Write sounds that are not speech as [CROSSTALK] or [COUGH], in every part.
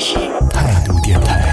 是态度电台。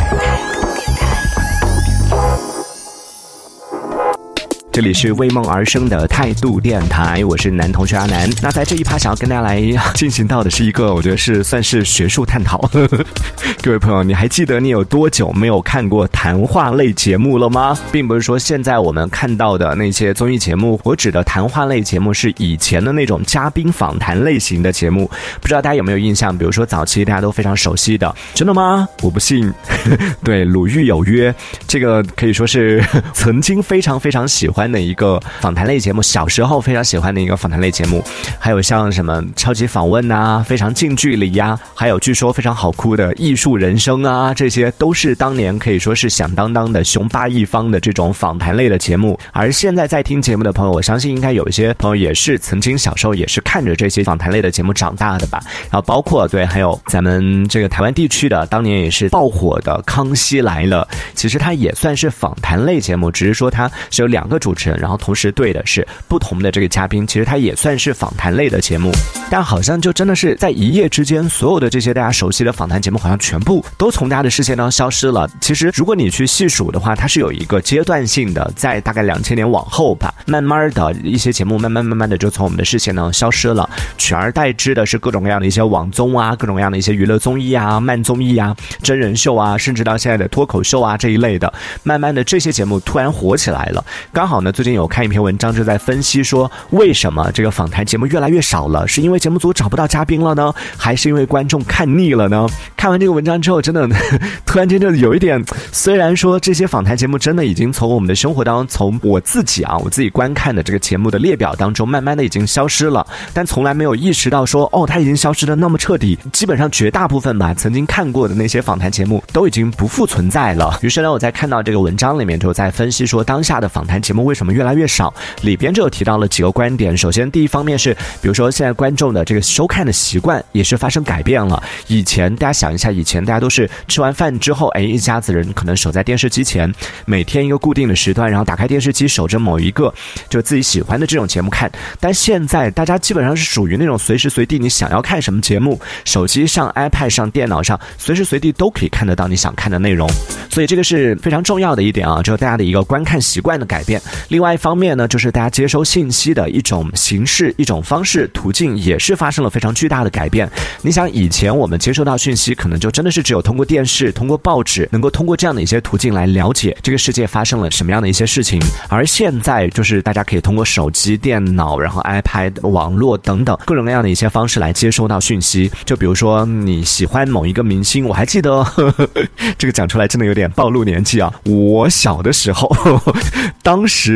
这里是为梦而生的态度电台，我是男同学阿南。那在这一趴，想要跟大家来进行到的是一个，我觉得是算是学术探讨。[LAUGHS] 各位朋友，你还记得你有多久没有看过谈话类节目了吗？并不是说现在我们看到的那些综艺节目，我指的谈话类节目是以前的那种嘉宾访谈类型的节目。不知道大家有没有印象？比如说早期大家都非常熟悉的，真的吗？我不信。[LAUGHS] 对，《鲁豫有约》这个可以说是 [LAUGHS] 曾经非常非常喜欢。的一个访谈类节目，小时候非常喜欢的一个访谈类节目，还有像什么超级访问呐，非常近距离呀，还有据说非常好哭的艺术人生啊，这些都是当年可以说是响当当的雄霸一方的这种访谈类的节目。而现在在听节目的朋友，我相信应该有一些朋友也是曾经小时候也是看着这些访谈类的节目长大的吧。然后包括对，还有咱们这个台湾地区的当年也是爆火的《康熙来了》，其实它也算是访谈类节目，只是说它是有两个主。然后同时对的是不同的这个嘉宾，其实它也算是访谈类的节目，但好像就真的是在一夜之间，所有的这些大家熟悉的访谈节目，好像全部都从大家的视线当中消失了。其实如果你去细数的话，它是有一个阶段性的，在大概两千年往后吧，慢慢的一些节目慢慢慢慢的就从我们的视线当中消失了，取而代之的是各种各样的一些网综啊，各种各样的一些娱乐综艺啊、慢综艺啊、真人秀啊，甚至到现在的脱口秀啊这一类的，慢慢的这些节目突然火起来了，刚好呢。最近有看一篇文章，就在分析说，为什么这个访谈节目越来越少了？是因为节目组找不到嘉宾了呢，还是因为观众看腻了呢？看完这个文章之后，真的 [LAUGHS] 突然间就有一点，虽然说这些访谈节目真的已经从我们的生活当中，从我自己啊，我自己观看的这个节目的列表当中，慢慢的已经消失了，但从来没有意识到说，哦，它已经消失的那么彻底，基本上绝大部分吧，曾经看过的那些访谈节目都已经不复存在了。于是呢，我在看到这个文章里面，就在分析说，当下的访谈节目为什么？越来越少，里边就提到了几个观点。首先，第一方面是，比如说现在观众的这个收看的习惯也是发生改变了。以前大家想一下，以前大家都是吃完饭之后，哎，一家子人可能守在电视机前，每天一个固定的时段，然后打开电视机，守着某一个就自己喜欢的这种节目看。但现在大家基本上是属于那种随时随地你想要看什么节目，手机上、iPad 上、电脑上，随时随地都可以看得到你想看的内容。所以这个是非常重要的一点啊，就是大家的一个观看习惯的改变。另外一方面呢，就是大家接收信息的一种形式、一种方式、途径，也是发生了非常巨大的改变。你想，以前我们接收到讯息，可能就真的是只有通过电视、通过报纸，能够通过这样的一些途径来了解这个世界发生了什么样的一些事情。而现在，就是大家可以通过手机、电脑，然后 iPad、网络等等各种各样的一些方式来接收到讯息。就比如说，你喜欢某一个明星，我还记得呵呵，[LAUGHS] 这个讲出来真的有点暴露年纪啊。我小的时候，[LAUGHS] 当时。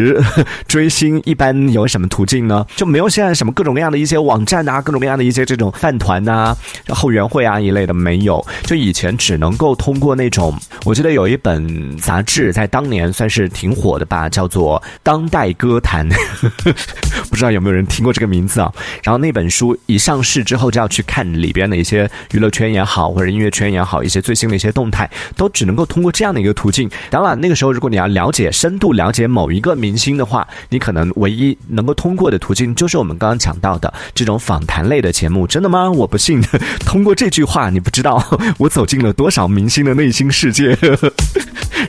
追星一般有什么途径呢？[LAUGHS] 就没有现在什么各种各样的一些网站啊，各种各样的一些这种饭团呐、后援会啊一类的没有。就以前只能够通过那种，我记得有一本杂志在当年算是挺火的吧，[LAUGHS] 叫做《当代歌坛》，[LAUGHS] 不知道有没有人听过这个名字啊？然后那本书一上市之后，就要去看里边的一些娱乐圈也好，或者音乐圈也好，一些最新的一些动态，都只能够通过这样的一个途径。当然，那个时候如果你要了解、深度了解某一个明星的话，你可能唯一能够通过的途径就是我们刚刚讲到的这种访谈类的节目，真的吗？我不信。[LAUGHS] 通过这句话，你不知道我走进了多少明星的内心世界，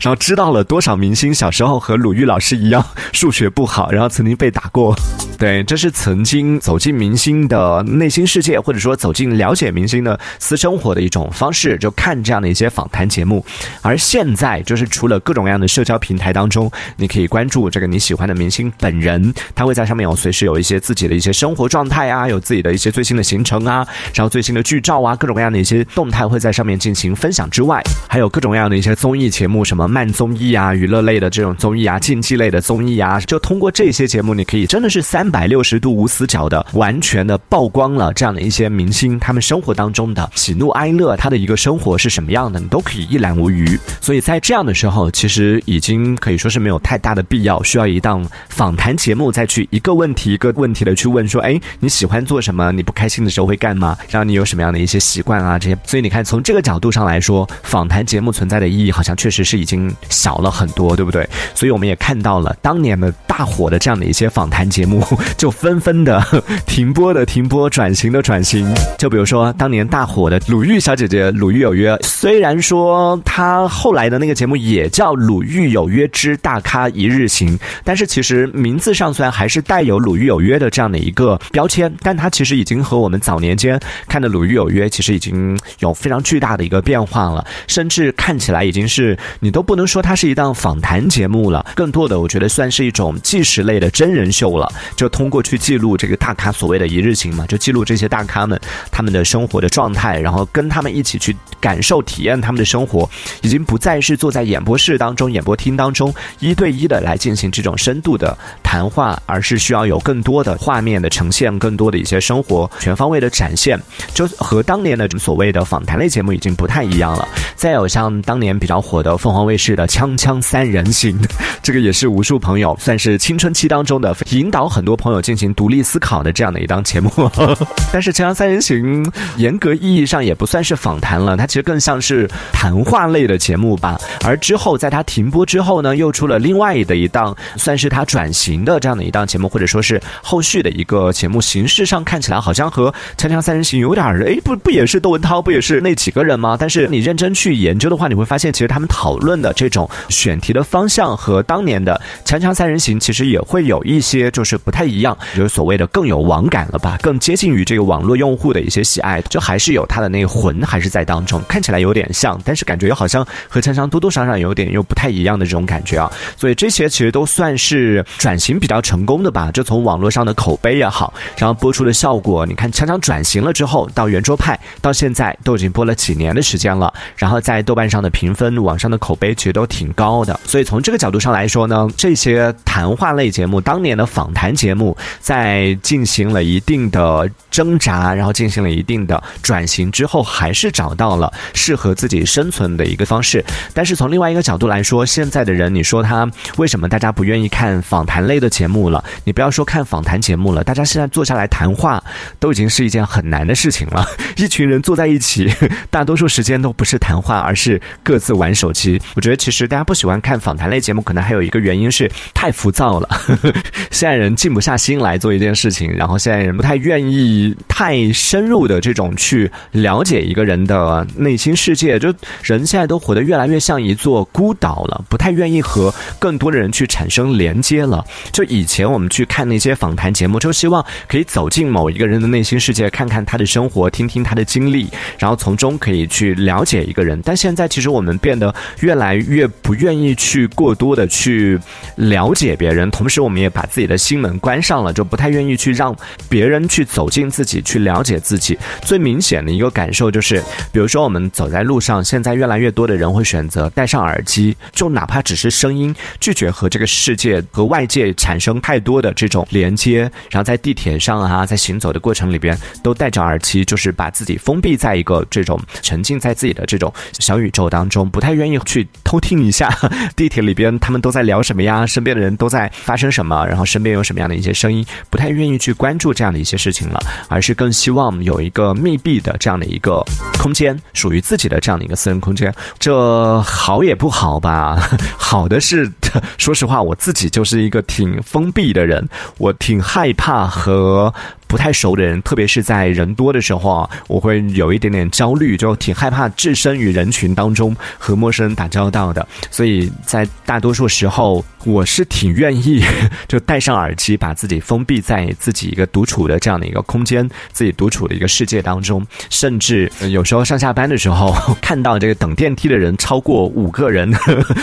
然后知道了多少明星小时候和鲁豫老师一样数学不好，然后曾经被打过。对，这是曾经走进明星的内心世界，或者说走进了解明星的私生活的一种方式，就看这样的一些访谈节目。而现在，就是除了各种各样的社交平台当中，你可以关注这个你喜欢的明星本人，他会在上面有随时有一些自己的一些生活状态啊，有自己的一些最新的行程啊，然后最新的剧照啊，各种各样的一些动态会在上面进行分享之外，还有各种各样的一些综艺节目，什么慢综艺啊、娱乐类的这种综艺啊、竞技类的综艺啊，就通过这些节目，你可以真的是三。百六十度无死角的，完全的曝光了这样的一些明星，他们生活当中的喜怒哀乐，他的一个生活是什么样的，你都可以一览无余。所以在这样的时候，其实已经可以说是没有太大的必要，需要一档访谈节目再去一个问题一个问题的去问说，哎，你喜欢做什么？你不开心的时候会干嘛？然后你有什么样的一些习惯啊？这些。所以你看，从这个角度上来说，访谈节目存在的意义好像确实是已经。经小了很多，对不对？所以我们也看到了当年的大火的这样的一些访谈节目，就纷纷的停播的停播，转型的转型。就比如说当年大火的鲁豫小姐姐《鲁豫有约》，虽然说她后来的那个节目也叫《鲁豫有约之大咖一日行》，但是其实名字上虽然还是带有《鲁豫有约》的这样的一个标签，但它其实已经和我们早年间看的《鲁豫有约》其实已经有非常巨大的一个变化了，甚至看起来已经是你都不能说它是一档访谈节目了，更多的我觉得算是一种纪实类的真人秀了。就通过去记录这个大咖所谓的一日行嘛，就记录这些大咖们他们的生活的状态，然后跟他们一起去感受体验他们的生活，已经不再是坐在演播室当中、演播厅当中一对一的来进行这种深度的谈话，而是需要有更多的画面的呈现，更多的一些生活全方位的展现，就和当年的所谓的访谈类节目已经不太一样了。再有像当年比较火的凤凰卫卫视的《锵锵三人行》，这个也是无数朋友算是青春期当中的引导很多朋友进行独立思考的这样的一档节目。[LAUGHS] 但是《锵锵三人行》严格意义上也不算是访谈了，它其实更像是谈话类的节目吧。而之后在它停播之后呢，又出了另外的一档，算是它转型的这样的一档节目，或者说是后续的一个节目形式上看起来好像和《锵锵三人行》有点儿哎，不不也是窦文涛，不也是那几个人吗？但是你认真去研究的话，你会发现其实他们讨论的这种选题的方向和当年的《锵锵三人行》其实也会有一些就是不太一样，就是所谓的更有网感了吧，更接近于这个网络用户的一些喜爱，就还是有它的那个魂还是在当中，看起来有点像，但是感觉又好像和锵锵多多少少有点又不太一样的这种感觉啊。所以这些其实都算是转型比较成功的吧，就从网络上的口碑也好，然后播出的效果，你看锵锵转型了之后，到圆桌派，到现在都已经播了几年的时间了，然后在豆瓣上的评分、网上的口碑其实都挺高的。所以从这个角度上来说呢，这些谈话类节目，当年的访谈节目，在进行了一定的挣扎，然后进行了一定的转型之后，还是找到了适合自己生存的一个方式。但是从另外一个角度来说，现在的人，你说他为什么大家不愿意看访谈类的节目了？你不要说看访谈节目了，大家现在坐下来谈话都已经是一件很难的事情了。一群人坐在一起，大多数时间都不是谈话，而是各自玩手机。觉得其实大家不喜欢看访谈类节目，可能还有一个原因是太浮躁了。[LAUGHS] 现在人静不下心来做一件事情，然后现在人不太愿意太深入的这种去了解一个人的内心世界。就人现在都活得越来越像一座孤岛了，不太愿意和更多的人去产生连接了。就以前我们去看那些访谈节目，就希望可以走进某一个人的内心世界，看看他的生活，听听他的经历，然后从中可以去了解一个人。但现在其实我们变得越来越不愿意去过多的去了解别人，同时我们也把自己的心门关上了，就不太愿意去让别人去走进自己，去了解自己。最明显的一个感受就是，比如说我们走在路上，现在越来越多的人会选择戴上耳机，就哪怕只是声音，拒绝和这个世界和外界产生太多的这种连接，然后在地铁上啊，在行走的过程里边都戴着耳机，就是把自己封闭在一个这种沉浸在自己的这种小宇宙当中，不太愿意去偷听一下地铁里边他们都在聊什么呀，身边的人都在发生什么，然后身边有什么样的一些声音，不太愿意去关注这样的一些事情了，而是更希望有一个密闭的这样的一个空间，属于自己的这样的一个私人空间。这好也不好吧？[LAUGHS] 好的是，说实话，我自己就是一个挺封闭的人，我挺害怕和。不太熟的人，特别是在人多的时候啊，我会有一点点焦虑，就挺害怕置身于人群当中和陌生人打交道的。所以在大多数时候，我是挺愿意就戴上耳机，把自己封闭在自己一个独处的这样的一个空间，自己独处的一个世界当中。甚至有时候上下班的时候，看到这个等电梯的人超过五个人，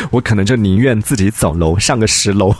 我可能就宁愿自己走楼上个十楼，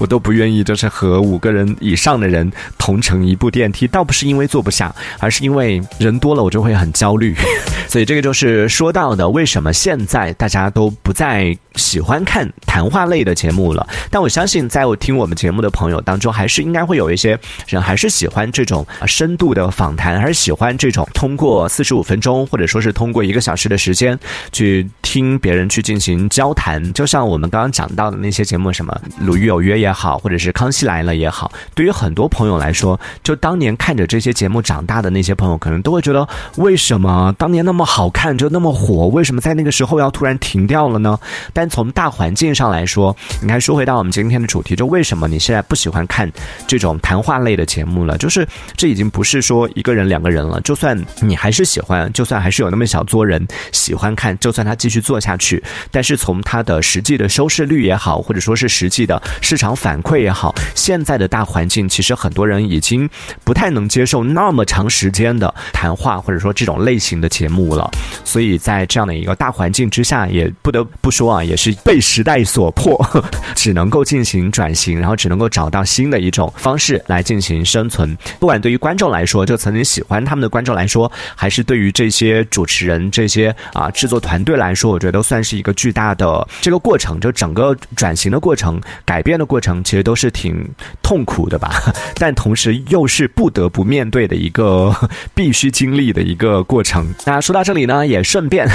我都不愿意就是和五个人以上的人同乘一部。电梯倒不是因为坐不下，而是因为人多了我就会很焦虑，[LAUGHS] 所以这个就是说到的为什么现在大家都不再喜欢看谈话类的节目。了。但我相信，在我听我们节目的朋友当中，还是应该会有一些人还是喜欢这种深度的访谈，还是喜欢这种通过四十五分钟，或者说是通过一个小时的时间去听别人去进行交谈。就像我们刚刚讲到的那些节目，什么《鲁豫有约》也好，或者是《康熙来了》也好，对于很多朋友来说，就当年看着这些节目长大的那些朋友，可能都会觉得，为什么当年那么好看，就那么火，为什么在那个时候要突然停掉了呢？但从大环境上来说，你看，说回到我们今天的主题，就为什么你现在不喜欢看这种谈话类的节目了？就是这已经不是说一个人、两个人了，就算你还是喜欢，就算还是有那么小撮人喜欢看，就算他继续做下去，但是从他的实际的收视率也好，或者说是实际的市场反馈也好，现在的大环境，其实很多人已经不太能接受那么长时间的谈话，或者说这种类型的节目了。所以在这样的一个大环境之下，也不得不说啊，也是被时代所迫，[LAUGHS] 只能够进行转型，然后只能够找到新的一种方式来进行生存。不管对于观众来说，就曾经喜欢他们的观众来说，还是对于这些主持人、这些啊制作团队来说，我觉得都算是一个巨大的这个过程。就整个转型的过程、改变的过程，其实都是挺痛苦的吧？[LAUGHS] 但同时又是不得不面对的一个 [LAUGHS] 必须经历的一个过程。那说到这里呢，也顺便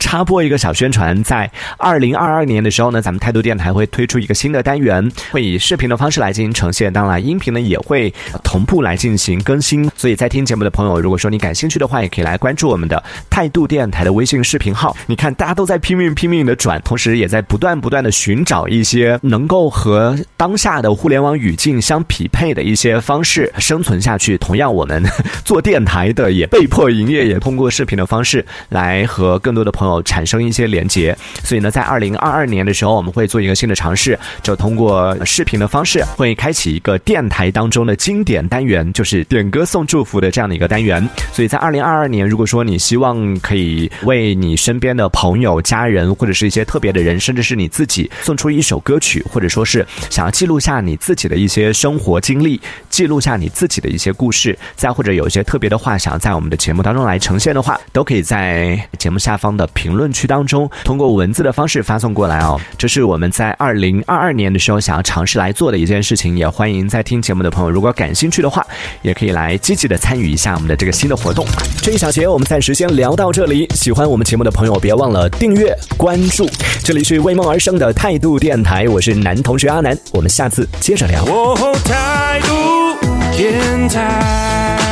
插播一个小宣传，在二零零二二年的时候呢，咱们态度电台会推出一个新的单元，会以视频的方式来进行呈现。当然，音频呢也会同步来进行更新。所以在听节目的朋友，如果说你感兴趣的话，也可以来关注我们的态度电台的微信视频号。你看，大家都在拼命拼命的转，同时也在不断不断的寻找一些能够和当下的互联网语境相匹配的一些方式生存下去。同样，我们做电台的也被迫营业，也通过视频的方式来和更多的朋友产生一些连接。所以呢，在二二零二二年的时候，我们会做一个新的尝试，就通过视频的方式，会开启一个电台当中的经典单元，就是点歌送祝福的这样的一个单元。所以在二零二二年，如果说你希望可以为你身边的朋友、家人，或者是一些特别的人，甚至是你自己送出一首歌曲，或者说是想要记录下你自己的一些生活经历，记录下你自己的一些故事，再或者有一些特别的话想要在我们的节目当中来呈现的话，都可以在节目下方的评论区当中通过文字的方式发送过来哦。这是我们在二零二二年的时候想要尝试来做的一件事情，也欢迎在听节目的朋友，如果感兴趣的话，也可以来积极的参与一下我们的这个新的活动。这一小节我们暂时先聊到这里，喜欢我们节目的朋友别忘了订阅关注。这里是为梦而生的态度电台，我是男同学阿南，我们下次接着聊。哦，态度电台。